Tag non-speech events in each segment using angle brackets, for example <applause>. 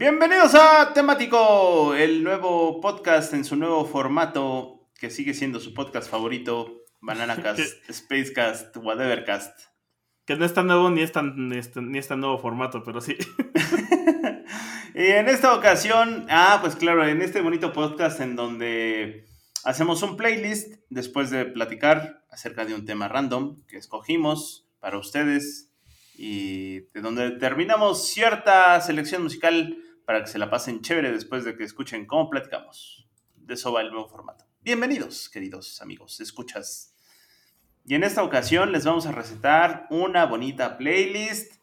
Bienvenidos a Temático, el nuevo podcast en su nuevo formato, que sigue siendo su podcast favorito, Bananacast, <laughs> Spacecast, Whatevercast. Que no es tan nuevo ni es tan, ni es tan nuevo formato, pero sí. <laughs> y en esta ocasión, ah, pues claro, en este bonito podcast en donde hacemos un playlist después de platicar acerca de un tema random que escogimos para ustedes y de donde terminamos cierta selección musical para que se la pasen chévere después de que escuchen cómo platicamos. De eso va el nuevo formato. Bienvenidos, queridos amigos, escuchas. Y en esta ocasión les vamos a recetar una bonita playlist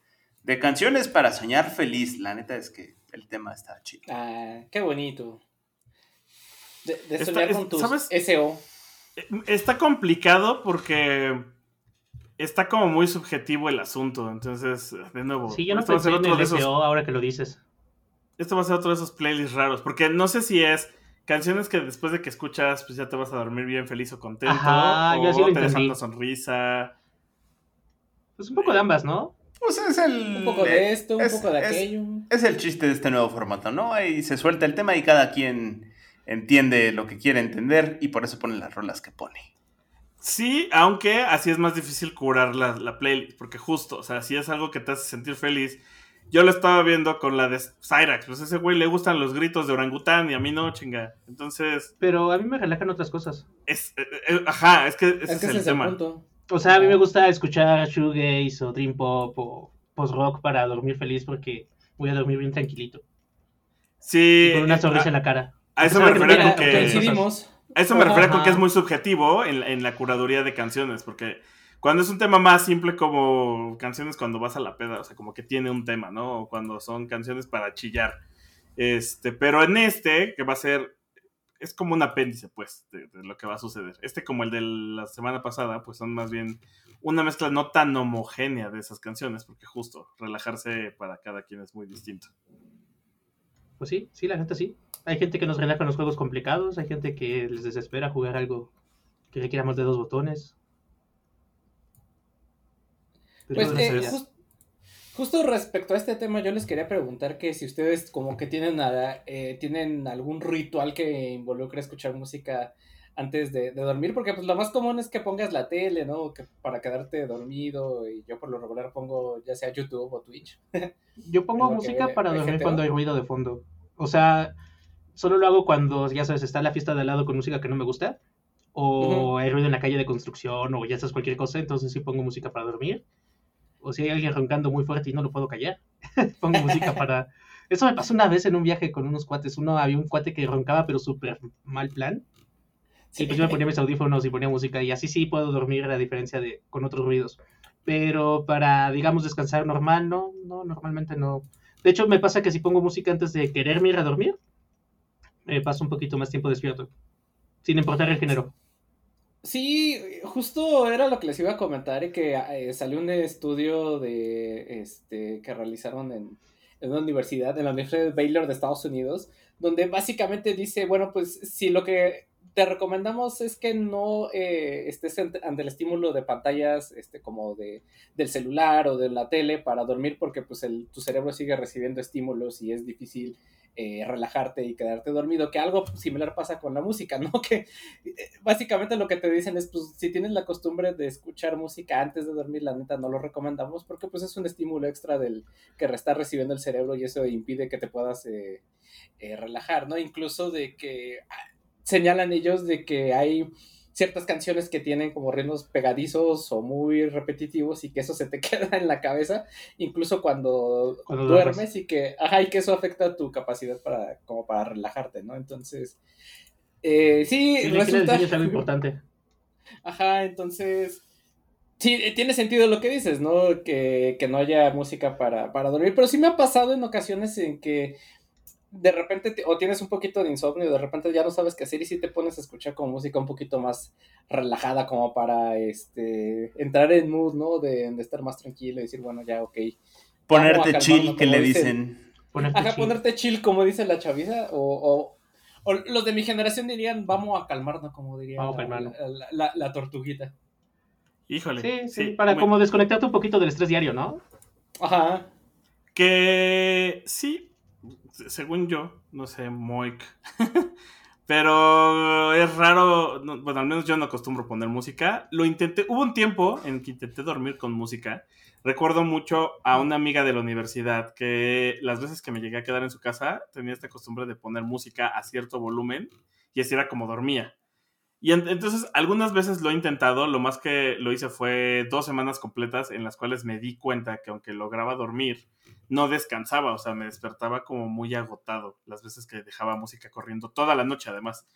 de canciones para soñar feliz. La neta es que el tema está chido. Ah, qué bonito. De, soñar con tus SO. Está complicado porque está como muy subjetivo el asunto. Entonces, de nuevo. Sí, yo no pensé en el SO ahora que lo dices. Esto va a ser otro de esos playlists raros. Porque no sé si es canciones que después de que escuchas, pues ya te vas a dormir bien feliz o contento. Ajá, o te das una sonrisa. Pues un poco de ambas, ¿no? Pues es el. Un poco de esto, un poco de aquello. Es, el chiste de este nuevo formato, ¿no? Ahí se suelta el tema y cada quien entiende lo que quiere entender y por eso pone las rolas que pone. Sí, aunque así es más difícil curar la, la, playlist, porque justo, o sea, si es algo que te hace sentir feliz. Yo lo estaba viendo con la de Cyrax, pues a ese güey le gustan los gritos de orangután y a mí no, chinga. Entonces. Pero a mí me relajan otras cosas. Es, eh, eh, ajá, es que ese es, el tema. O sea, a mí me gusta escuchar shoegaze o dream pop o post rock para dormir feliz porque voy a dormir bien tranquilito. Sí. con una sonrisa en la cara. A eso me refiero con que. A eso me refiero con que es muy subjetivo en, la curaduría de canciones, porque cuando es un tema más simple como canciones cuando vas a la peda, o sea, como que tiene un tema, ¿no? O cuando son canciones para chillar. Este, pero en este, que va a ser, es como un apéndice, pues, de, lo que va a suceder. Este, como el de la semana pasada, pues son más bien una mezcla no tan homogénea de esas canciones, porque justo relajarse para cada quien es muy distinto. Pues sí, sí, la gente sí. Hay gente que nos relaja en los juegos complicados, hay gente que les desespera jugar algo que requiera más de dos botones. Pues eh, justo respecto a este tema, yo les quería preguntar que si ustedes como que tienen, eh, tienen algún ritual que involucre escuchar música antes de, dormir, porque pues lo más común es que pongas la tele, ¿no? Que para quedarte dormido y yo por lo regular pongo ya sea YouTube o Twitch. <laughs> Yo pongo música para dormir cuando hay ruido de fondo. O sea, solo lo hago cuando, ya sabes, está la fiesta de al lado con música que no me gusta, o hay ruido en la calle de construcción, o ya sabes cualquier cosa, entonces sí pongo música para dormir. O si hay alguien roncando muy fuerte y no lo puedo callar, <laughs> pongo música para... Eso me pasó una vez en un viaje con unos cuates. Uno había un cuate que roncaba, pero súper mal plan. Sí. Y pues yo me ponía mis audífonos y ponía música y así sí puedo dormir a diferencia de con otros ruidos. Pero para, digamos, descansar normal, no, no, normalmente no. De hecho, me pasa que si pongo música antes de quererme ir a dormir, me paso un poquito más tiempo despierto, sin importar el género. Sí, justo era lo que les iba a comentar que eh, salió un estudio de este que realizaron en, en, una universidad, en la Universidad de Baylor de Estados Unidos, donde básicamente dice, bueno, pues si lo que te recomendamos es que no eh, estés ante el estímulo de pantallas este, como de, del celular o de la tele para dormir porque pues el, tu cerebro sigue recibiendo estímulos y es difícil eh, relajarte y quedarte dormido, que algo similar pasa con la música, ¿no? <laughs> Que eh, básicamente lo que te dicen es, pues, si tienes la costumbre de escuchar música antes de dormir, la neta no lo recomendamos porque pues es un estímulo extra del que está recibiendo el cerebro y eso impide que te puedas eh, relajar, ¿no? Incluso de que ah, señalan ellos de que hay ciertas canciones que tienen como ritmos pegadizos o muy repetitivos y que eso se te <laughs> queda en la cabeza, incluso cuando, duermes y que, ajá, y que eso afecta tu capacidad para, como para relajarte, ¿no? Entonces, eh, sí, resulta... Es algo <laughs> importante. Ajá, entonces, sí, tiene sentido lo que dices, ¿no? Que, que no haya música para, para dormir, pero sí me ha pasado en ocasiones en que de repente o tienes un poquito de insomnio, de repente ya no sabes qué hacer y si te pones a escuchar con música un poquito más relajada como para este entrar en mood, ¿no? De, estar más tranquilo y decir, bueno, ya, ok. Ponerte chill, que le dicen. Ponerte Ajá, chill. ponerte chill, como dice la chaviza, o, o, los de mi generación dirían, vamos a calmarnos, como diría la, tortuguita. Híjole. Sí, sí, para como desconectarte un poquito del estrés diario, ¿no? Ajá. Que sí, según yo, no sé, Moik. <laughs> Pero es raro, bueno, al menos yo no acostumbro poner música. Lo intenté, hubo un tiempo en que intenté dormir con música. Recuerdo mucho a una amiga de la universidad que las veces que me llegué a quedar en su casa tenía esta costumbre de poner música a cierto volumen y así era como dormía. Y entonces algunas veces lo he intentado, lo más que lo hice fue dos semanas completas en las cuales me di cuenta que aunque lograba dormir, no descansaba, o sea, me despertaba como muy agotado las veces que dejaba música corriendo toda la noche además.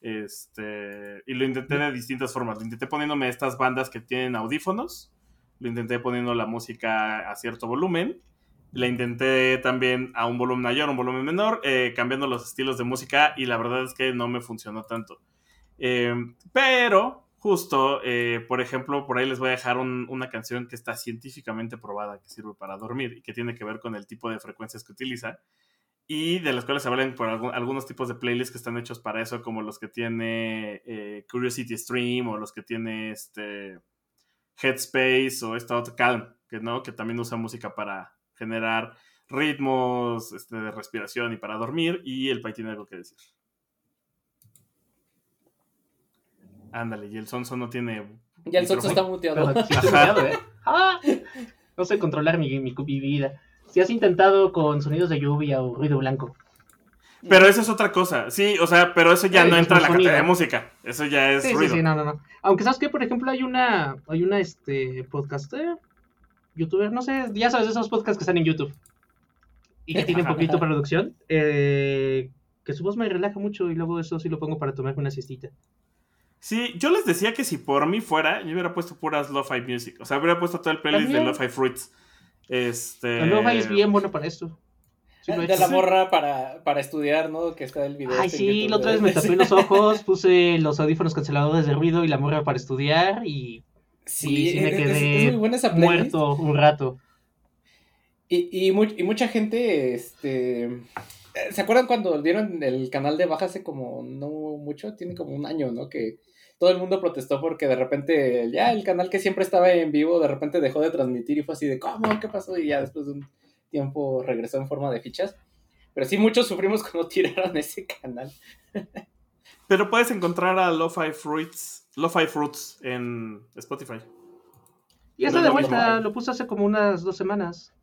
Este, y lo intenté de distintas formas. Lo intenté poniéndome estas bandas que tienen audífonos, lo intenté poniendo la música a cierto volumen, la intenté también a un volumen mayor, un volumen menor, eh, cambiando los estilos de música y la verdad es que no me funcionó tanto. Em, pero, justo, eh, por ejemplo, por ahí les voy a dejar una canción que está científicamente probada, que sirve para dormir y que tiene que ver con el tipo de frecuencias que utiliza. Y de las cuales se hablan por algunos tipos de playlists que están hechos para eso, como los que tiene eh, Curiosity Stream o los que tiene este Headspace o esta otra Calm, que no, que también usa música para generar ritmos este, de respiración y para dormir. Y el Pai tiene algo que decir. Ándale, y el Sonso no tiene. Ya el Sonso está muteado. ¿eh? Ah, no sé controlar mi, mi, vida. Si has intentado con sonidos de lluvia o ruido blanco. Pero eso es otra cosa. Sí, o sea, pero eso ya no entra en la categoría de música. Eso ya es ruido. Sí, sí, no, no, no. Aunque sabes que, por ejemplo, hay una, hay una, este, podcaster, youtuber, no sé, ya sabes, esos podcasts que están en YouTube y que tienen poquito de producción, eh, que su voz me relaja mucho y luego eso sí lo pongo para tomarme una siestita. Sí, yo les decía que si por mí fuera, yo hubiera puesto puras Lo-Fi Music. O sea, hubiera puesto todo el playlist de Lo-Fi Fruits. Este... El Lo-Fi es bien bueno para esto. de la morra para, para, estudiar, ¿no? Que está el video. Ay, este sí, la otra vez me tapé los <laughs> ojos, puse los audífonos canceladores de ruido y la morra para estudiar y. Sí, me quedé muerto un rato. Y, y, y, mucha gente, este. ¿Se acuerdan cuando dieron el canal de baja hace como no mucho? Tiene como un año, ¿no? Que todo el mundo protestó porque de repente ya el canal que siempre estaba en vivo de repente dejó de transmitir y fue así de ¿cómo? ¿Qué pasó? Y ya después de un tiempo regresó en forma de fichas. Pero sí, muchos sufrimos cuando <laughs> tiraron ese canal. Pero puedes encontrar a Lo-Fi Fruits, Lo-Fi Fruits en Spotify. Y está de vuelta, lo puse hace como unas dos semanas.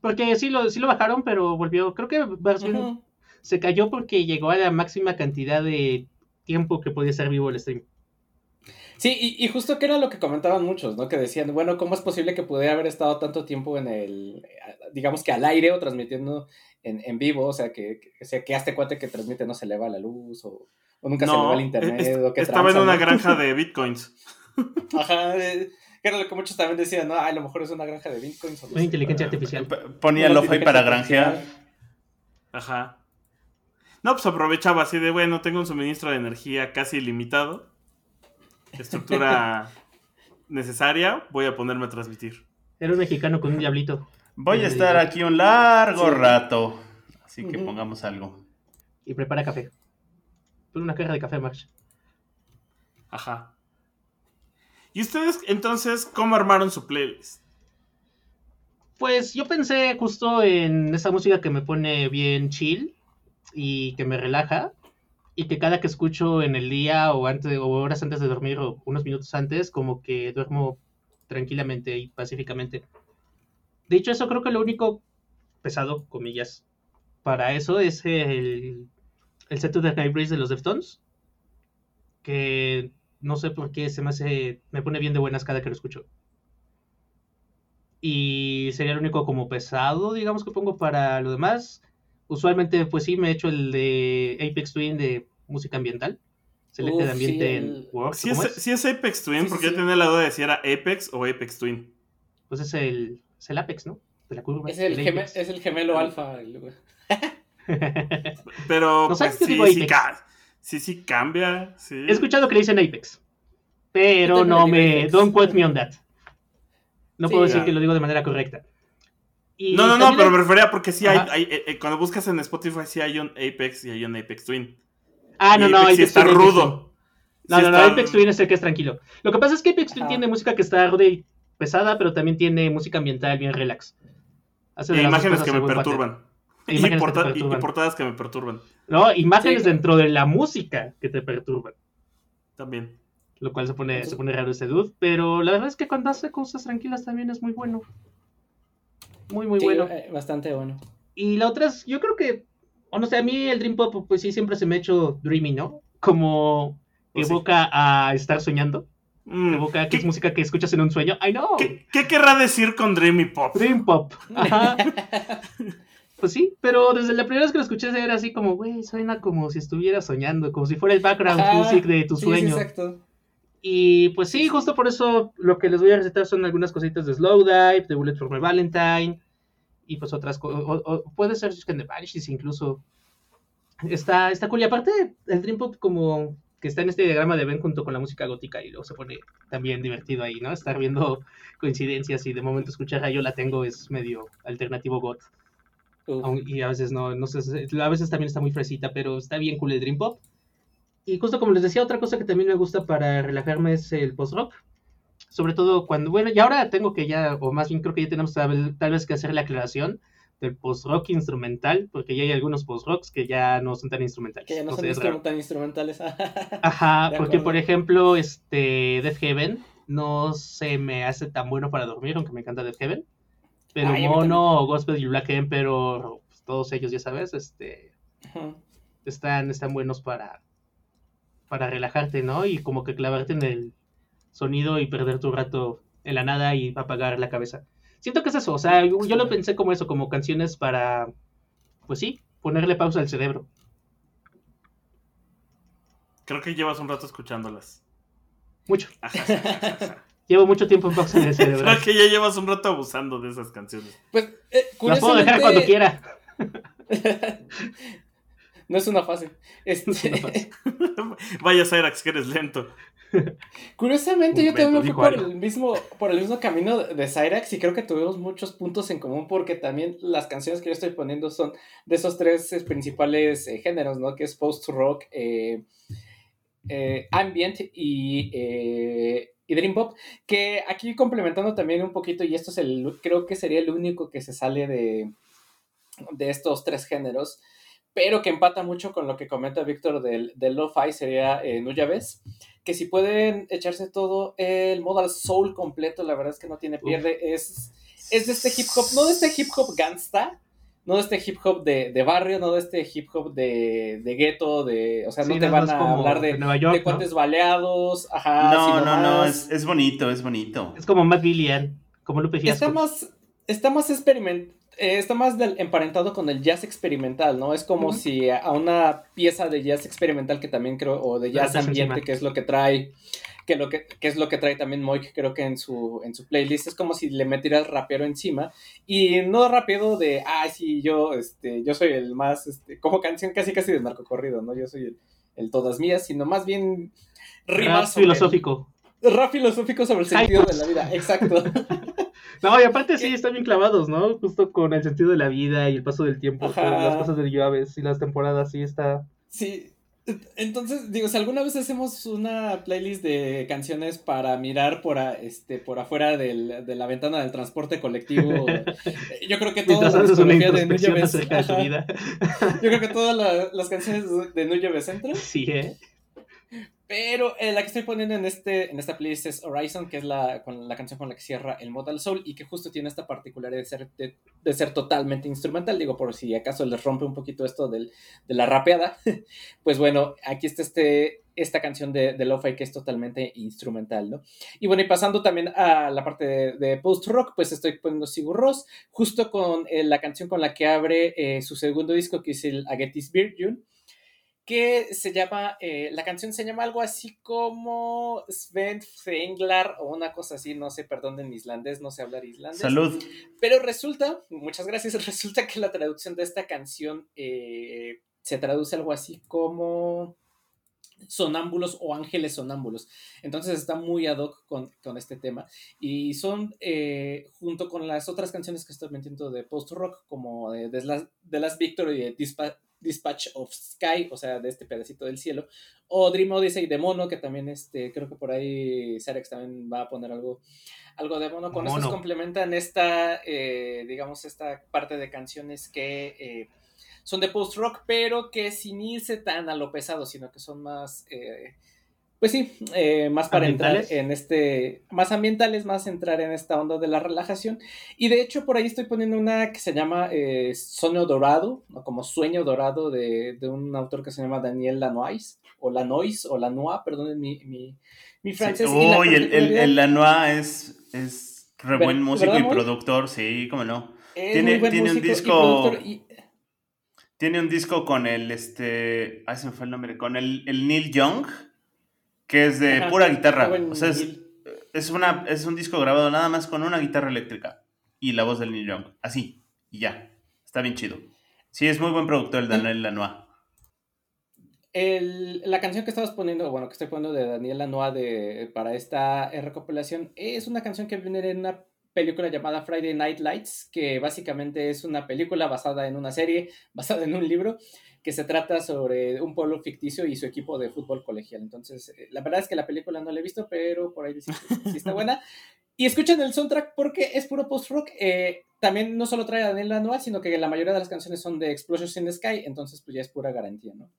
Porque sí lo, sí lo bajaron, pero volvió. Creo que se cayó porque llegó a la máxima cantidad de tiempo que podía ser vivo el stream. Sí, y, justo que era lo que comentaban muchos, ¿no? Que decían, bueno, ¿cómo es posible que pudiera haber estado tanto tiempo en el, digamos que al aire o transmitiendo en, vivo? O sea, que, que, sea, que este cuate que transmite no se le va la luz o, nunca se le va el internet. o que estaba en una granja de <laughs> bitcoins. Ajá, que era lo que muchos también decían, ¿no? a lo mejor es una granja de bitcoins. Una inteligencia artificial. Ponía lo para granjear. Ajá. No, pues aprovechaba así de, bueno, tengo un suministro de energía casi ilimitado. Estructura necesaria, voy a ponerme a transmitir. Era un mexicano con un diablito. Voy a estar aquí un largo rato. Así que pongamos algo. Y prepara café. Pon una caja de café, Max. Ajá. ¿Y ustedes entonces cómo armaron su playlist? Pues yo pensé justo en esa música que me pone bien chill y que me relaja y que cada que escucho en el día o antes o horas antes de dormir o unos minutos antes como que duermo tranquilamente y pacíficamente. De hecho, eso creo que lo único pesado, comillas, para eso es el, el set de Breeze de los Deftones. Que no sé por qué se me hace. me pone bien de buenas cada que lo escucho. Y sería el único como pesado, digamos, que pongo para lo demás. Usualmente, pues sí, me he hecho el de Apex Twin de música ambiental. Selecte de ambiente en Word. Sí es, Apex Twin, porque yo tenía la duda de si era Apex o Apex Twin. Pues es el, es el Apex, ¿no? De la curva. Es el, es el gemelo alfa. <laughs> Pero pues, sí, sí, sí, sí, cambia. He escuchado que le dicen Apex. Pero no me. Don't quote me on that. No puedo decir que lo digo de manera correcta. no, no, no, pero me refería porque sí hay, eh, eh, cuando buscas en Spotify sí hay un Apex y hay un Apex Twin. Ah, no, no, Apex sí está rudo. No, no, no, Apex Twin es el que es tranquilo. Lo que pasa es que Apex Twin tiene música que está ruda y pesada, pero también tiene música ambiental bien relax. Hace e imágenes que me perturban. Y, portadas que me perturban. No, imágenes dentro de la música que te perturban. También lo cual se pone, se pone raro ese dude, pero la verdad es que cuando hace cosas tranquilas también es muy bueno. Muy, muy bueno. Eh, bastante bueno. Y la otra es, yo creo que, o no sé, a mí el Dream Pop, pues sí, siempre se me ha hecho dreamy, ¿no? Como pues evoca a estar soñando. Mm. Evoca que es música que escuchas en un sueño. ¡Ay, no! ¿Qué, ¿Qué, querrá decir con Dreamy Pop? Dream Pop. Ajá. <laughs> Pues sí, pero desde la primera vez que lo escuché era así como, güey, suena como si estuviera soñando, como si fuera el background music de tu sueño. Sí, exacto. Y pues sí, justo por eso lo que les voy a recetar son algunas cositas de Slow Dive, de Bullet for My Valentine, y pues otras cosas, puede ser que de Vanishes incluso. Está, está cool. Y aparte, el Dream Pop como que está en este diagrama de Ben junto con la música gótica y luego se pone también divertido ahí, ¿no? Estar viendo coincidencias y de momento escuchar a Yo la tengo es medio alternativo goth. Y a veces no, no sé, a veces también está muy fresita, pero está bien cool el Dream Pop. Y justo como les decía, otra cosa que también me gusta para relajarme es el post-rock. Sobre todo cuando, bueno, y ahora tengo que ya, o más bien creo que ya tenemos tal, vez que hacer la aclaración del post-rock instrumental, porque ya hay algunos post-rocks que ya no son tan instrumentales. Que ya no, son tan instrumentales. <laughs> Ajá, porque por ejemplo, este Death Heaven no se me hace tan bueno para dormir, aunque me encanta Death Heaven. Pero Mono, Gospel y Black Emperor, pues, todos ellos, ya sabes, este, están, están buenos para, para relajarte, ¿no? Y como que clavarte en el sonido y perder tu rato en la nada y apagar la cabeza. Siento que es eso, o sea, yo, lo pensé como eso, como canciones para, pues sí, ponerle pausa al cerebro. Creo que llevas un rato escuchándolas. Mucho. <laughs> Llevo mucho tiempo en pausa en el cerebro. Creo que ya llevas un rato abusando de esas canciones. Pues, eh, Las puedo dejar cuando quiera. <laughs> No es una fase. Este... <laughs> Vaya Cyrax, que eres lento. Curiosamente, yo también me fui por el, mismo, por el mismo camino de Cyrax y creo que tuvimos muchos puntos en común porque también las canciones que yo estoy poniendo son de esos tres eh, principales eh, géneros, ¿no? Que es post-rock, eh, ambient y, y Dream Pop. Que aquí complementando también un poquito, y esto es el, creo que sería el único que se sale de, de estos tres géneros pero que empata mucho con lo que comenta Víctor del, del lo-fi sería eh, Nuyabes, que si pueden echarse todo el modal soul completo, la verdad es que no tiene pierde, es, es de este hip hop, no de este hip hop gangsta, no de este hip hop de, de barrio, no de este hip hop de, de gueto, de, o sea, no te van a hablar de, de cuates baleados, ajá. No, no, no, es, es, bonito, es bonito. Es como Matt Billion, como Lupe Fiasco. Está más, está más experimental eh, está más emparentado con el jazz experimental, ¿no? Es como si a una pieza de jazz experimental que también creo, o de jazz ambiente, que es lo que trae, que, lo que, es lo que trae también Moik, creo que en su, en su playlist, es como si le metieras rapero encima, y no rápido de, ay, sí, yo, este, yo soy el más, este, como canción casi casi de corrido, ¿no? Yo soy el, todas mías, sino más bien rimas. filosófico. Rap filosófico sobre el sentido de la vida, exacto. <laughs> No, y aparte sí, están bien clavados, ¿no? Justo con el sentido de la vida y el paso del tiempo, las cosas de llaves y las temporadas, sí está. Sí. Entonces, digo, si alguna vez hacemos una playlist de canciones para mirar por, este, por afuera del, de la ventana del transporte colectivo, <laughs> yo creo que todas las de Yo creo que todas las canciones de New Central. Sí, ¿eh? Pero eh, la que estoy poniendo en, este, en esta playlist es Horizon, que es la, con la canción con la que cierra el Modal Soul y que justo tiene esta particularidad de ser, de, ser totalmente instrumental. Digo, por si acaso les rompe un poquito esto del, de la rapeada. <laughs> pues bueno, aquí está este, esta canción de, de Lo-Fi que es totalmente instrumental, ¿no? Y bueno, y pasando también a la parte de, post-rock, pues estoy poniendo Sigur Ross, justo con eh, la canción con la que abre eh, su segundo disco, que es el Agetis Virgin que se llama, eh, la canción se llama algo así como Sven Fenglar o una cosa así, no sé, perdón en islandés, no sé hablar islandés. Salud. Pero resulta, muchas gracias, <laughs> resulta que la traducción de esta canción eh, se traduce algo así como sonámbulos o ángeles sonámbulos. Entonces está muy ad hoc con, este tema. Y son, eh, junto con las otras canciones que estoy metiendo de post-rock, como de, de, las, de las Victory y de Dispatch of Sky, o sea, de este pedacito del cielo, o Dream Odyssey de Mono, que también este, creo que por ahí Sarex también va a poner algo, algo de Mono. Con eso complementan esta, eh, digamos, esta parte de canciones que eh, son de post-rock, pero que sin irse tan a lo pesado, sino que son más... Eh, pues sí, eh, más para entrar en este, más ambientales, más entrar en esta onda de la relajación. Y de hecho por ahí estoy poniendo una que se llama eh, Sueño Dorado, o como Sueño Dorado de, un autor que se llama Daniel Lanois, o Lanois, o Lanois, perdón, mi, mi, mi francés. Uy, el, el, Lanois es, es re buen músico y productor, sí, cómo no. tiene, tiene un disco... Tiene un disco con el, este, ay, se me fue el nombre, con el, el Neil Young que es de pura guitarra. O sea, es, una, es un disco grabado nada más con una guitarra eléctrica y la voz del Neil Young. Así, y ya. Está bien chido. Sí, es muy buen productor el Daniel Lanois. la canción que estabas poniendo, bueno, que estoy poniendo de Daniel Lanois de, para esta recopilación, es una canción que viene en una película llamada Friday Night Lights, que básicamente es una película basada en una serie, <laughs> basada en un libro, que se trata sobre un pueblo ficticio y su equipo de fútbol colegial. Entonces, eh, la verdad es que la película no la he visto, pero por ahí sí, está buena. Y escuchen el soundtrack porque es puro post-rock. Eh, también no solo trae a Daniel Lanois, sino que la mayoría de las canciones son de Explosions in the Sky, entonces pues ya es pura garantía, ¿no?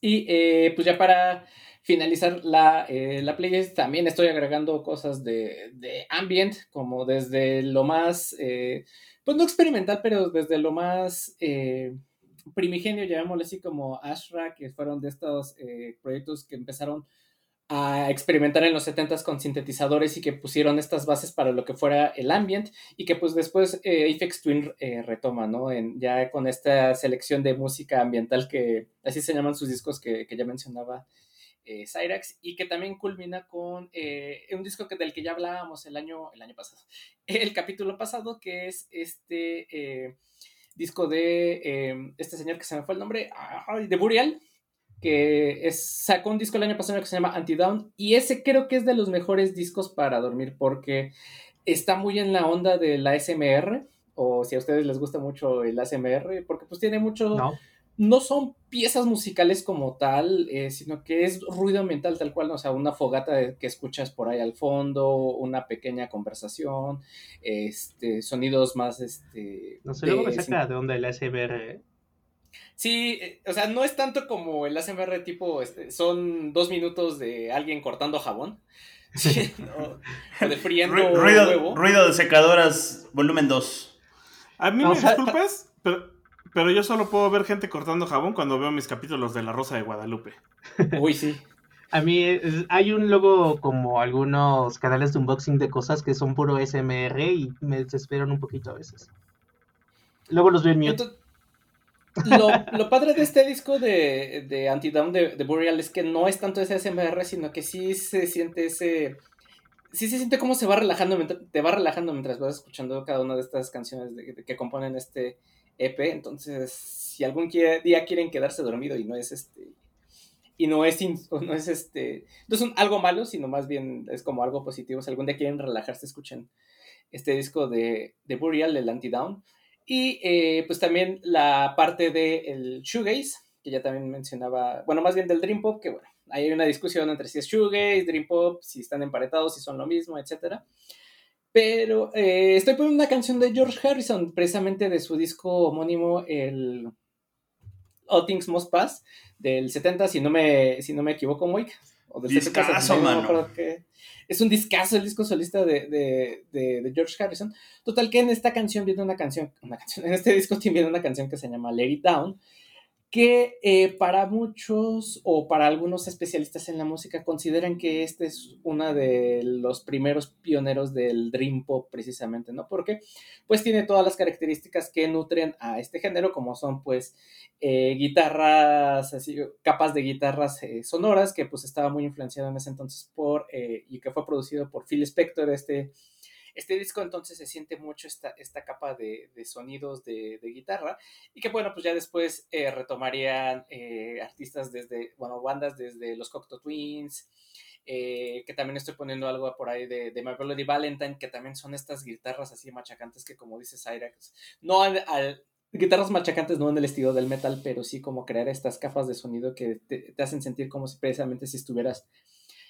Y eh, pues ya para finalizar la, la, playlist, también estoy agregando cosas de, de ambient, como desde lo más, pues no experimental, pero desde lo más primigenio, llamémoslo así como Ashra, que fueron de estos eh, proyectos que empezaron a experimentar en los 70 con sintetizadores y que pusieron estas bases para lo que fuera el ambient y que pues después eh, Twin eh, retoma, ¿no? En, ya con esta selección de música ambiental que así se llaman sus discos que, ya mencionaba eh, Cyrax y que también culmina con un disco que, del que ya hablábamos el año, el año pasado, <laughs> el capítulo pasado que es este disco de em, este señor que se me fue el nombre, de Burial, que es, sacó un disco el año pasado que se llama Anti-Down, y ese creo que es de los mejores discos para dormir porque está muy en la onda de la SMR, o si a ustedes les gusta mucho el ASMR, porque pues tiene mucho son piezas musicales como tal, eh, sino que es ruido ambiental tal cual, o sea, una fogata que escuchas por ahí al fondo, una pequeña conversación, este, sonidos más, este... No sé, luego me saca de onda el ASMR, ¿eh? Sí, eh, o sea, no es tanto como el ASMR tipo, este, son dos minutos de alguien cortando jabón. <laughs> o, de friendo ruido, ruido de secadoras, volumen 2. A mí me disculpas, pero pero yo solo puedo ver gente cortando jabón cuando veo mis capítulos de La Rosa de Guadalupe. <laughs> Uy, sí. A mí hay un logo como algunos canales de unboxing de cosas que son puro SMR y me desesperan un poquito a veces. Luego los veo en mute. lo, padre de este disco de, de Antidown de, de Boreal es que no es tanto ese SMR, sino que sí se siente ese. Sí se siente como se va relajando, te va relajando mientras vas escuchando cada una de estas canciones que componen este, EP, entonces si algún día quieren quedarse dormido y no es este y no es, <laughs> no es este, no es algo malo, sino más bien es como algo positivo. Si algún día quieren relajarse, escuchen este disco de, de Burial, el Anti-Down. Y eh, pues también la parte del el shoegaze, que ya también mencionaba, bueno, más bien del Dream Pop, que bueno, hay una discusión entre si es shoegaze, Dream Pop, si están emparetados, si son lo mismo, etcétera. Pero eh, estoy poniendo una canción de George Harrison, precisamente de su disco homónimo, el All Things Must Pass, del 70, si no me, si no me equivoco, muy. O del discazo, mano. es un discazo el disco solista de, George Harrison. Total que en esta canción viene una canción, una canción, en este disco <laughs> tiene una canción que se llama Let It Down, que eh, para muchos o para algunos especialistas en la música consideran que este es uno de los primeros pioneros del dream pop precisamente, ¿no? Porque pues tiene todas las características que nutren a este género, como son pues eh, guitarras, así, capas de guitarras eh, sonoras, que pues estaba muy influenciado en ese entonces por, y que fue producido por Phil Spector, este este disco entonces se siente mucho esta, esta capa de, sonidos de, guitarra y que bueno, pues ya después eh, retomarían eh, artistas desde, bueno, bandas desde los Cocteau Twins, eh, que también estoy poniendo algo por ahí de, de My Melody Valentine, que también son estas guitarras así machacantes que como dice Cyrax, no al, guitarras machacantes no en el estilo del metal, pero sí como crear estas capas de sonido que te, te hacen sentir como si precisamente si estuvieras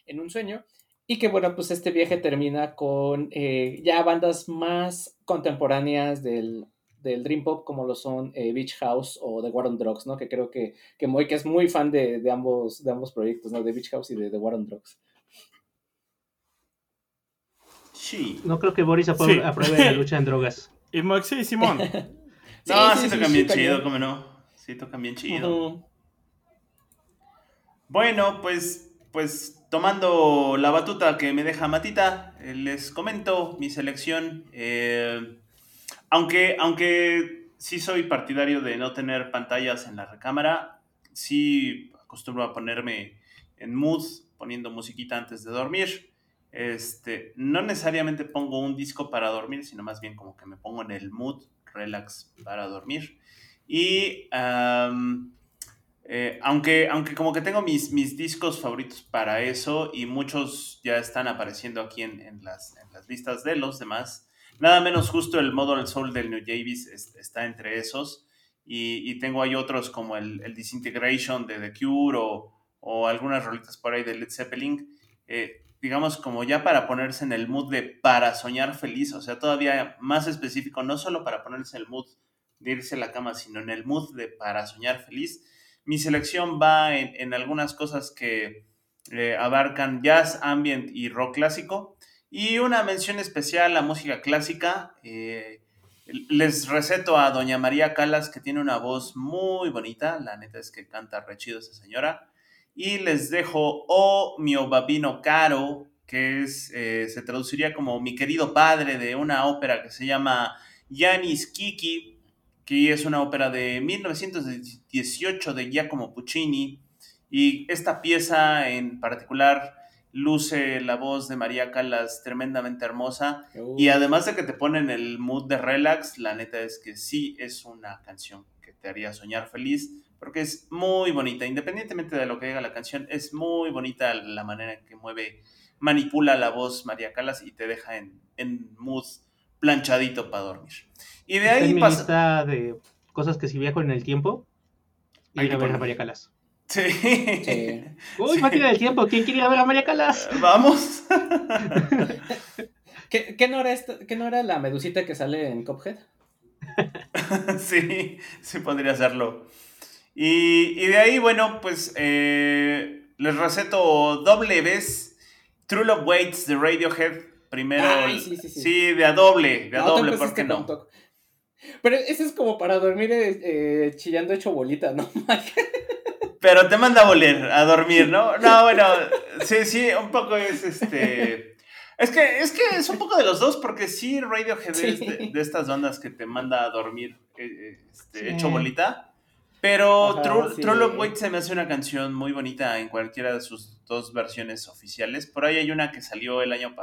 en un sueño. Y que bueno, pues este viaje termina con eh, ya bandas más contemporáneas del, Dream Pop, como lo son eh, Beach House o The War on Drugs, ¿no? Que creo que, que que es muy fan de, ambos, de ambos proyectos, ¿no? De Beach House y de The War on Drugs. Sí. No creo que Boris apruebe, la <laughs> lucha en drogas. Y sí, Simón. <laughs> no, sí, tocan bien chido, ¿cómo no? Sí, tocan bien chido. Bueno, pues, pues tomando la batuta que me deja Matita, eh, les comento mi selección. Eh, aunque, aunque sí soy partidario de no tener pantallas en la recámara, sí acostumbro a ponerme en mood, poniendo musiquita antes de dormir. Este, no necesariamente pongo un disco para dormir, sino más bien como que me pongo en el mood relax para dormir. Y eh, aunque, aunque como que tengo mis, mis discos favoritos para eso y muchos ya están apareciendo aquí en, las, listas de los demás, nada menos justo el Model Soul del New Javis está entre esos. Y, tengo ahí otros como el, Disintegration de The Cure o, algunas rolitas por ahí de Led Zeppelin, eh, digamos como ya para ponerse en el mood de para soñar feliz, o sea, todavía más específico, no solo para ponerse en el mood de irse a la cama, sino en el mood de para soñar feliz mi selección va en, algunas cosas que eh, abarcan jazz, ambient y rock clásico. Y una mención especial a música clásica. Eh, les receto a Doña María Calas, que tiene una voz muy bonita. La neta es que canta rechido esa señora. Y les dejo O mio babino caro, que es, eh, se traduciría como mi querido padre de una ópera que se llama Yanis Kiki, que es una ópera de 1918 de Giacomo Puccini. Y esta pieza en particular luce la voz de María Callas tremendamente hermosa. Y además de que te pone en el mood de relax, la neta es que sí es una canción que te haría soñar feliz, porque es muy bonita. Independientemente de lo que diga la canción, es muy bonita la manera en que mueve, manipula la voz María Callas y te deja en, en mood planchadito para dormir. Y de ahí pasa. de cosas que si viajo en el tiempo, ir a ver a María Calas. Sí. sí. <laughs> Uy, máquina del tiempo, ¿quién quiere ir a ver a María Calas? <laughs> Vamos. <laughs> ¿Qué, no era ¿Qué no era la medusita que sale en Cophead? sí, sí podría serlo. Y, de ahí, bueno, pues eh, les receto doble vez True Love Waits de Radiohead Primero, sí, sí, sí. sí, de a doble, de a doble, ¿por qué no? Pero ese es como para dormir eh, eh, chillando hecho bolita, ¿no? <laughs> Pero te manda a voler, a dormir, ¿no? No, bueno, sí, sí, un poco es este... Es que, es que es un poco de los dos, porque sí, Radiohead es de, de, estas ondas que te manda a dormir eh, este, hecho bolita. Pero True, Love Wait se me hace una canción muy bonita en cualquiera de sus dos versiones oficiales. Por ahí hay una que salió el año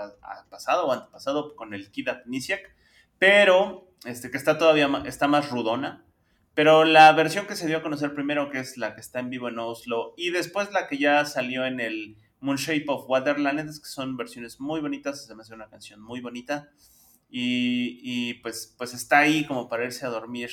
pasado o antepasado con el Kid Amnesiac, pero este, que está todavía está más rudona. Pero la versión que se dio a conocer primero, que es la que está en vivo en Oslo, y después la que ya salió en el Moon Shape of Waterland, es que son versiones muy bonitas, se me hace una canción muy bonita. Y, y pues, pues está ahí como para irse a dormir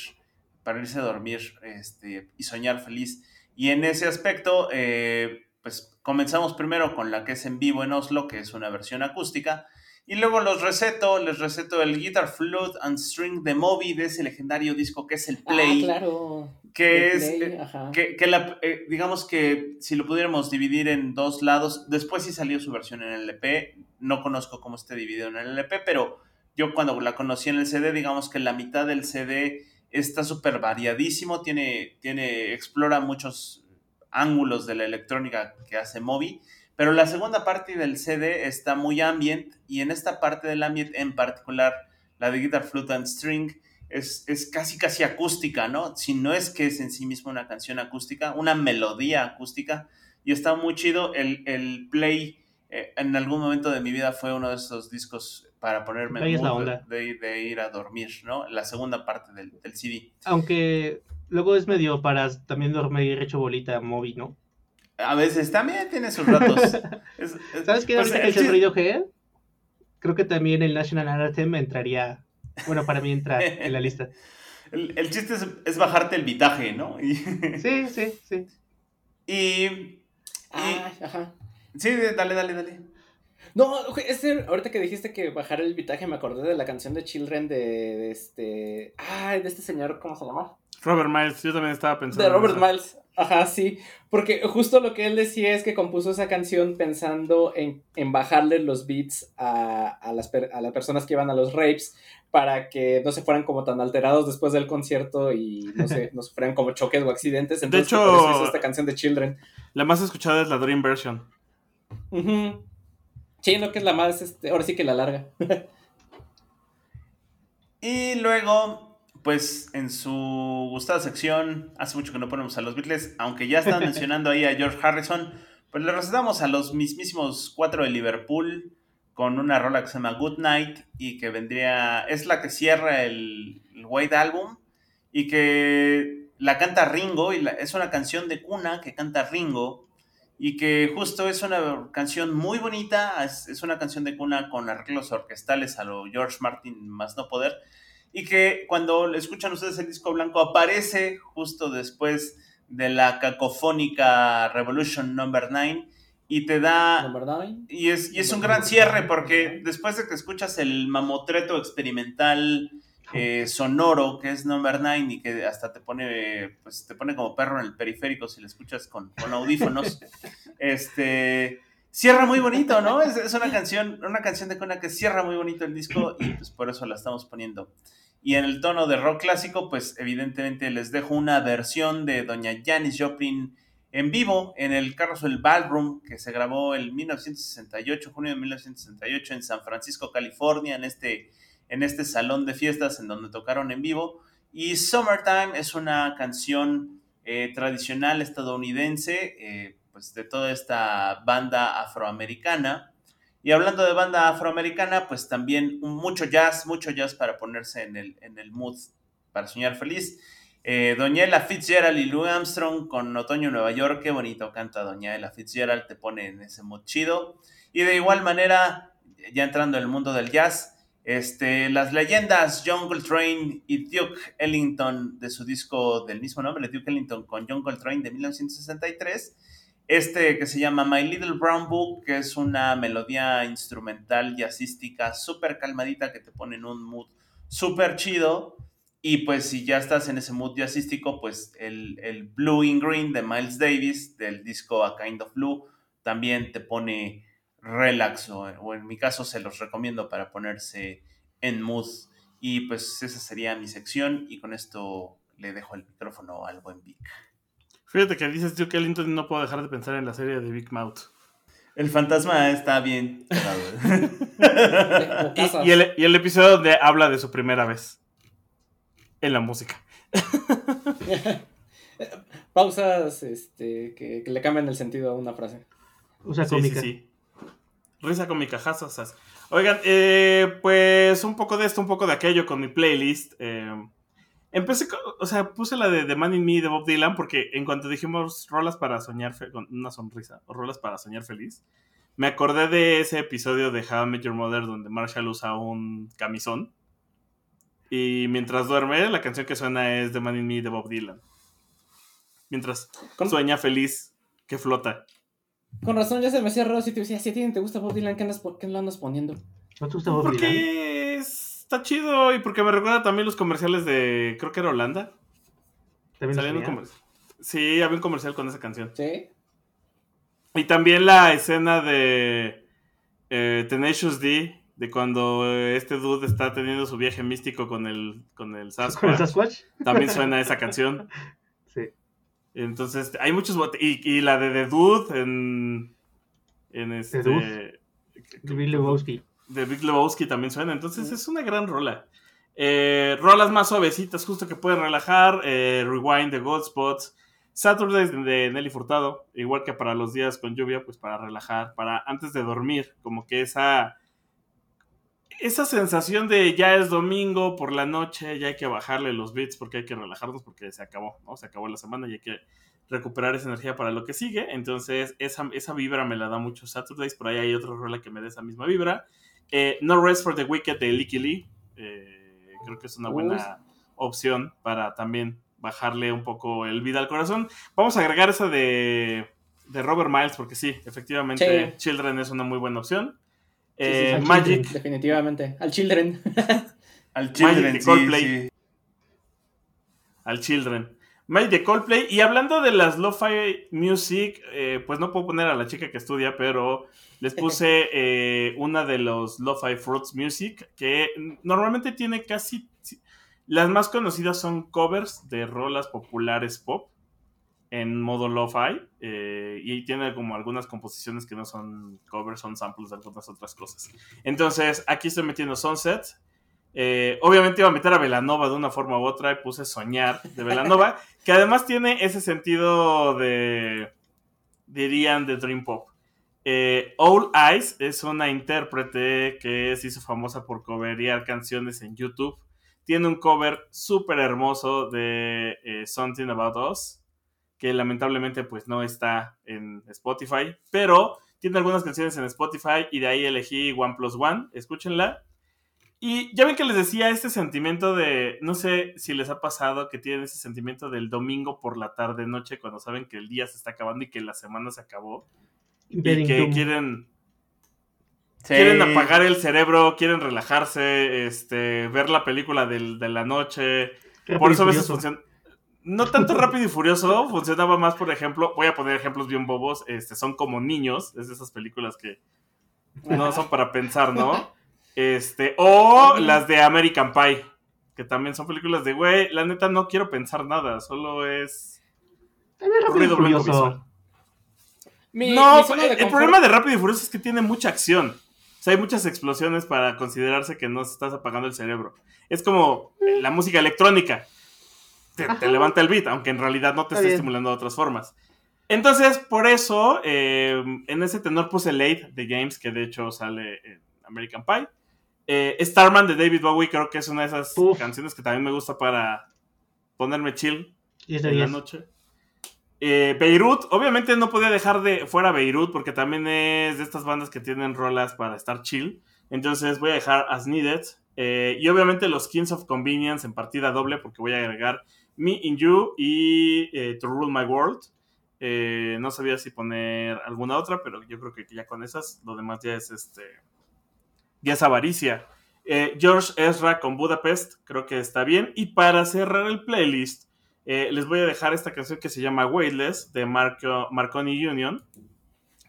para irse a dormir este, y soñar feliz. Y en ese aspecto, eh, pues comenzamos primero con la que es en vivo en Oslo, que es una versión acústica. Y luego los receto, les receto el Guitar Flute and String de Moby de ese legendario disco que es el Play. Ah, claro. Que es, eh, que, la, eh, digamos que si lo pudiéramos dividir en dos lados, después sí salió su versión en el LP, no conozco cómo esté dividido en el LP, pero yo cuando la conocí en el CD, digamos que la mitad del CD está súper variadísimo, tiene, tiene, explora muchos ángulos de la electrónica que hace Moby pero la segunda parte del CD está muy ambient y en esta parte del ambient en particular, la de Guitar Flute and String, es, es, casi casi acústica, ¿no? Si no es que es en sí mismo una canción acústica, una melodía acústica. Y está muy chido. El, el Play eh, en algún momento de mi vida fue uno de esos discos para ponerme de, de, ir a dormir, ¿no? La segunda parte del, del, CD. Aunque luego es medio para también dormir hecho bolita móvil, ¿no? A veces también tiene sus ratos. <laughs> ¿Sabes qué? Pues, Ahorita que es creo que también el National Anthem entraría, bueno, para mí entra <laughs> en la lista. El, chiste es, bajarte el vitaje, ¿no? Sí, sí, sí. <laughs> Y... Ah, ajá. Sí, dale, dale, dale. No, este, ahorita que dijiste que bajar el vitaje, me acordé de la canción de Children de, de este. Ah, de este señor, ¿cómo se llama? Robert Miles, yo también estaba pensando. De Robert Miles. Ajá, sí. Porque justo lo que él decía es que compuso esa canción pensando en, bajarle los beats a, las a las personas que iban a los rapes para que no se fueran como tan alterados después del concierto y no sé, <laughs> no sufrieran como choques o accidentes. Entonces, de hecho, hizo esta canción de Children. La más escuchada es la Dream Version. Sí, no que es la más, este, ahora sí que la larga. <laughs> y luego pues en su gustada sección, hace mucho que no ponemos a los Beatles, aunque ya están <laughs> mencionando ahí a George Harrison, pues le recetamos a los mismísimos cuatro de Liverpool con una rola que se llama Good Night y que vendría, es la que cierra el, White Album y que la canta Ringo y es una canción de cuna que canta Ringo y que justo es una canción muy bonita, es, es una canción de cuna con arreglos orquestales a lo George Martin más no poder y que cuando escuchan ustedes el disco blanco aparece justo después de la cacofónica Revolution Number 9 y te da... Y es, y es un gran cierre porque después de que escuchas el mamotreto experimental eh, sonoro que es Number 9 y que hasta te pone, pues te pone como perro en el periférico si lo escuchas con, con audífonos, <laughs> este cierra muy bonito, ¿no? Es, es, una canción, una canción de Cona que cierra muy bonito el disco y pues por eso la estamos poniendo. Y en el tono de rock clásico, pues evidentemente les dejo una versión de Doña Janis Joplin en vivo en el Carousel Ballroom que se grabó en 1968, junio de 1968 en San Francisco, California, en este, en este salón de fiestas en donde tocaron en vivo. Y Summertime es una canción eh, tradicional estadounidense, eh, pues de toda esta banda afroamericana y hablando de banda afroamericana, pues también mucho jazz, mucho jazz para ponerse en el, en el mood para soñar feliz. Eh, Doña Fitzgerald y Louis Armstrong con Otoño Nueva York, qué bonito canta Doña Fitzgerald, te pone en ese mood chido. Y de igual manera, ya entrando en el mundo del jazz, este, las leyendas John Coltrane y Duke Ellington de su disco del mismo nombre, Duke Ellington con John Coltrane de 1963 este que se llama My Little Brown Book, que es una melodía instrumental jazzística súper calmadita que te pone en un mood súper chido. Y pues si ya estás en ese mood jazzístico, pues el, el, Blue in Green de Miles Davis del disco A Kind of Blue también te pone relax o, o en mi caso se los recomiendo para ponerse en mood. Y pues esa sería mi sección y con esto le dejo el micrófono al buen Vic. Fíjate que dices Duke Ellington y no puedo dejar de pensar en la serie de Big Mouth. El fantasma está bien. <laughs> y, el, episodio donde habla de su primera vez en la música. <laughs> Pausas este, que, le cambian el sentido a una frase. Usa cómica. Sí, sí, Risa cómica, jazas. Oigan, eh, pues un poco de esto, un poco de aquello con mi playlist. Eh, Empecé, o sea, puse la de The Man in Me de Bob Dylan porque en cuanto dijimos rolas para soñar, con una sonrisa, o rolas para soñar feliz, me acordé de ese episodio de How I Met Your Mother donde Marshall usa un camisón. Y mientras duerme, la canción que suena es The Man in Me de Bob Dylan. mientras sueña feliz que flota. Con razón ya se me hacía raro si te decía, si a ti te gusta Bob Dylan, ¿qué, andas, lo andas poniendo? ¿No te gusta Bob Dylan? Porque está chido y porque me recuerda también los comerciales de, creo que era Holanda. ¿También un comercial. Sí, había un comercial con esa canción. Sí. Y también la escena de eh, Tenacious D, de cuando este dude está teniendo su viaje místico con el, con el <laughs> Sasquatch. También suena esa canción. <laughs> Entonces, hay muchos. Y, y la de The Dude en. En este. De Big Lebowski. De Big Lebowski también suena. Entonces, es una gran rola. Eh, rolas más suavecitas, justo que pueden relajar. Eh, Rewind de Spots Saturdays de Nelly Furtado, igual que para los días con lluvia, pues para relajar, para antes de dormir, como que esa esa sensación de ya es domingo por la noche, ya hay que bajarle los bits porque hay que relajarnos porque se acabó, ¿no? Se acabó la semana y hay que recuperar esa energía para lo que sigue. Entonces, esa, esa vibra me la da mucho Saturdays. Por ahí hay otro rola que me da esa misma vibra. Eh, no Rest for the Wicked de Licky Lee. Eh, creo que es una buena opción para también bajarle un poco el vida al corazón. Vamos a agregar esa de, de Robert Miles porque sí, efectivamente Children es una muy buena opción. Eh, Magic. definitivamente. Al Children. <laughs> Al Children, de Coldplay. Al Children. Magic de Coldplay. Y hablando de las lo-fi music, eh, pues no puedo poner a la chica que estudia, pero les puse <laughs> eh, una de los lo-fi fruits music que normalmente tiene casi. Las más conocidas son covers de rolas populares pop en modo lo-fi eh, y tiene como algunas composiciones que no son covers, son samples de algunas otras cosas. Entonces, aquí estoy metiendo Sunset. Eh, obviamente iba a meter a Velanova de una forma u otra y puse Soñar de Velanova, <laughs> que además tiene ese sentido de, dirían, de Dream Pop. Eh, All Eyes es una intérprete que se hizo famosa por coverear canciones en YouTube. Tiene un cover súper hermoso de Something About Us que lamentablemente pues no está en Spotify, pero tiene algunas canciones en Spotify y de ahí elegí One Plus One, escúchenla. Y ya ven que les decía este sentimiento de, no sé si les ha pasado que tienen ese sentimiento del domingo por la tarde, noche, cuando saben que el día se está acabando y que la semana se acabó. y que quieren, quieren apagar el cerebro, quieren relajarse, este, ver la película de la noche. por eso a veces funciona no tanto rápido y furioso, funcionaba más, por ejemplo, voy a poner ejemplos bien bobos, este, son como niños, es de esas películas que no son para pensar, ¿no? Este, o las de American Pie, que también son películas de, güey, la neta no quiero pensar nada, solo es rápido y furioso. no, el, problema de Rápido y Furioso es que tiene mucha acción. O sea, hay muchas explosiones para considerarse que no se estás apagando el cerebro. Es como la música electrónica te, levanta el beat, aunque en realidad no te está, estimulando de otras formas. Entonces, por eso, eh, en ese tenor puse Late de Games, que de hecho sale en American Pie. Eh, Starman de David Bowie, creo que es una de esas canciones que también me gusta para ponerme chill en la noche. Eh, Beirut, obviamente no podía dejar de fuera Beirut porque también es de estas bandas que tienen rolas para estar chill. Entonces voy a dejar As Needed. y obviamente los Kings of Convenience en partida doble porque voy a agregar me in You y eh, To Rule My World. Eh, no sabía si poner alguna otra, pero yo creo que ya con esas, lo demás ya es este. Ya es avaricia. Eh, George Ezra con Budapest, creo que está bien. Y para cerrar el playlist, les voy a dejar esta canción que se llama Weightless de Marco, Marconi Union,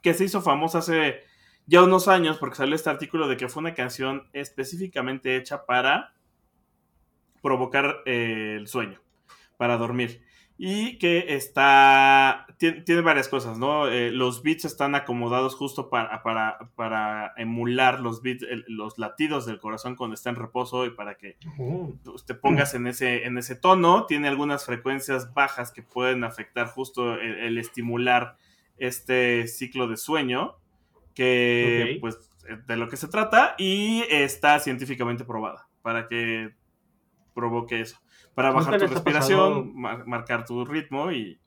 que se hizo famosa hace ya unos años porque salió este artículo de que fue una canción específicamente hecha para provocar el sueño para dormir. Y que está. Tiene, varias cosas, ¿no? Eh, los beats están acomodados justo para, para, para emular los beats, los latidos del corazón cuando está en reposo y para que te pongas en ese, en ese tono. Tiene algunas frecuencias bajas que pueden afectar justo el, estimular este ciclo de sueño. Que, pues, de lo que se trata. Y está científicamente probada para que provoque eso para bajar tu respiración, marcar tu ritmo y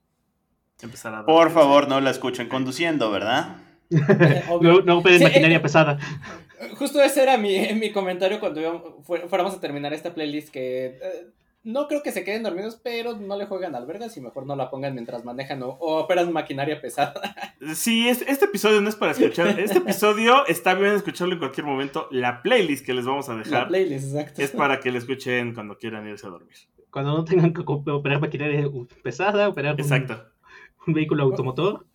empezar a... Por favor, no la escuchen conduciendo, ¿verdad? <laughs> no, no pueden maquinaria pesada. Justo ese era mi, <laughs> mi comentario cuando fuéramos a terminar esta playlist, que eh, no creo que se queden dormidos, pero no le juegan albergas y mejor no la pongan mientras manejan o, operan maquinaria pesada. <laughs> Sí, este, este, episodio no es para escuchar. Este episodio está bien escucharlo en cualquier momento. La playlist que les vamos a dejar. La playlist, exacto. Es para que la escuchen cuando quieran irse a dormir. Cuando no tengan que operar maquinaria pesada, operar exacto. Un, vehículo automotor.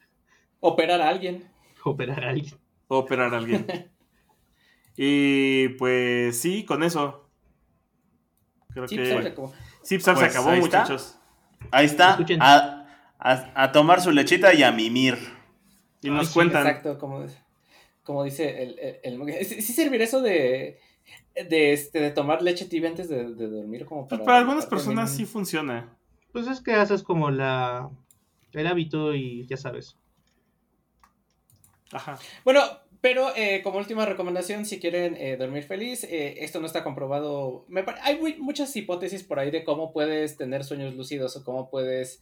Operar a alguien. Operar a alguien. Operar a alguien. <laughs> y pues sí, con eso Creo que. se acabó. se pues acabó, muchachos. Ahí está. A, a, tomar su lechita y a mimir. Y nos cuentan. Exacto, como, como dice el, el, <laughs> ¿Sí servirá eso de, de, este, de tomar leche tibia antes de, dormir? Como pues para, algunas personas sí funciona. Pues es que haces como la el hábito y ya sabes. Ajá. Bueno, pero eh, como última recomendación, si quieren eh, dormir feliz, eh, esto no está comprobado. Me hay muchas hipótesis por ahí de cómo puedes tener sueños lúcidos o cómo puedes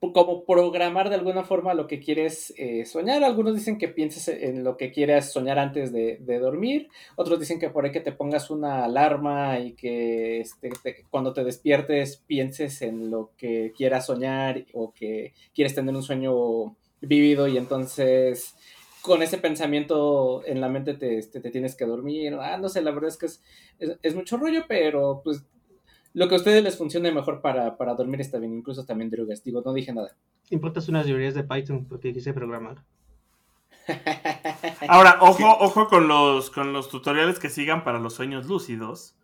como programar de alguna forma lo que quieres soñar. Algunos dicen que pienses en lo que quieras soñar antes de, dormir. Otros dicen que por ahí que te pongas una alarma y que este, cuando te despiertes pienses en lo que quieras soñar o que quieres tener un sueño vivido y entonces con ese pensamiento en la mente te, este, te, tienes que dormir. Ah, no sé, la verdad es que es, es, mucho rollo, pero pues lo que a ustedes les funcione mejor para, para dormir está bien, incluso también drogas. Digo, no dije nada. Importas unas librerías de Python porque quise programar. <laughs> Ahora, ojo, ojo con los, con los tutoriales que sigan para los sueños lúcidos.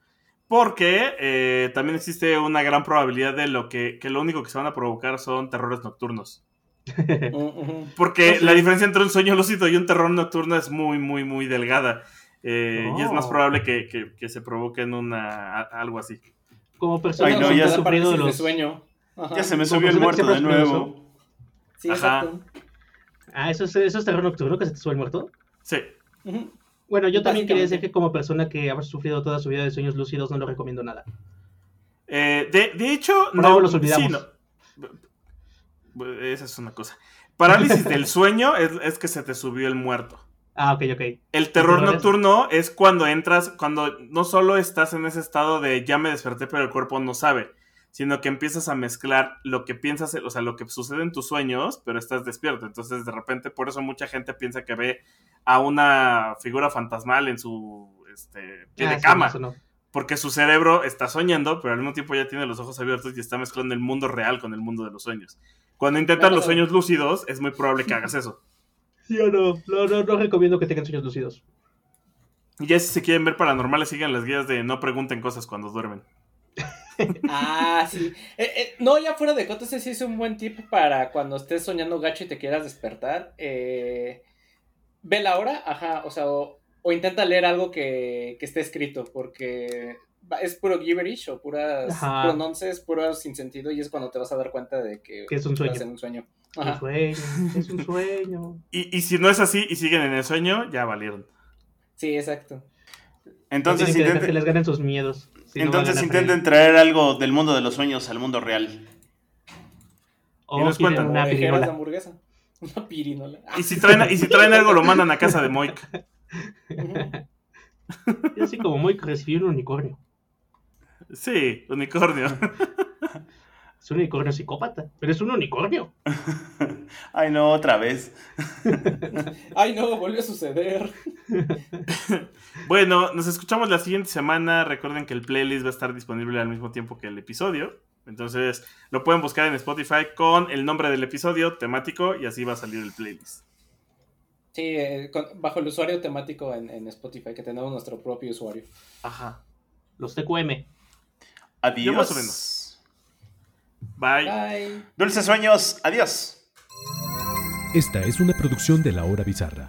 Porque eh, también existe una gran probabilidad de lo que, que lo único que se van a provocar son terrores nocturnos. <laughs> Porque la diferencia entre un sueño lúcido y un terror nocturno es muy, muy, muy delgada. Eh, y es más oh. probable que, que, se provoquen una, algo así. Como persona no, ya sufrido los... sueño. Ya se me subió el muerto de nuevo. Sí, exacto. Ah, ¿eso es, ¿eso es terror nocturno que se te sube el muerto? Sí. Bueno, yo también quería decir que como persona que ha sufrido toda su vida de sueños lúcidos no lo recomiendo nada. Eh, de, de, hecho, no, los olvidamos. no. Esa es una cosa. Parálisis del sueño es, que se te subió el muerto. Ah, ok, ok. El terror nocturno es cuando entras, cuando no solo estás en ese estado de ya me desperté, pero el cuerpo no sabe, sino que empiezas a mezclar lo que piensas, o sea, lo que sucede en tus sueños, pero estás despierto. Entonces, de repente, por eso mucha gente piensa que ve a una figura fantasmal en su este, pie de ah, cama porque su cerebro está soñando, pero al mismo tiempo ya tiene los ojos abiertos y está mezclando el mundo real con el mundo de los sueños. Cuando intentas los sueños lúcidos, es muy probable que hagas eso. Yo no, no, no, recomiendo que tengan sueños lúcidos. Y ya si se quieren ver paranormales, sigan las guías de no pregunten cosas cuando duermen. <laughs> ah, sí. Eh, eh, no, ya fuera de coto, ese sí es un buen tip para cuando estés soñando gacho y te quieras despertar. Eh, ve la hora, ajá, o sea, o intenta leer algo que, que esté escrito, porque es puro gibberish o puras pronuncias, puro sin sentido, y es cuando te vas a dar cuenta de que, es un sueño. un sueño. Es un sueño. <laughs> y, y si no es así y siguen en el sueño, ya valieron. Sí, exacto. Entonces intenten... que les ganen sus miedos. Entonces intenten traer algo del mundo de los sueños al mundo real. O y nos cuentan. Una pirinola. hamburguesa. <laughs> Una pirinola. Y si traen, y si traen algo, lo mandan a casa de Moik. <laughs> Yo así como muy recibí un unicornio. Sí, unicornio. Es un unicornio psicópata, pero es un unicornio. <laughs> Ay, no, otra vez. <laughs> Ay, no, vuelve a suceder. <laughs> bueno, nos escuchamos la siguiente semana. Recuerden que el playlist va a estar disponible al mismo tiempo que el episodio. Entonces lo pueden buscar en Spotify con el nombre del episodio temático y así va a salir el playlist. Sí, eh, bajo el usuario temático en, Spotify, que tenemos nuestro propio usuario. Ajá. Los TQM. Adiós. más o menos. Bye. Bye. Dulces sueños. Adiós. Esta es una producción de La Hora Bizarra.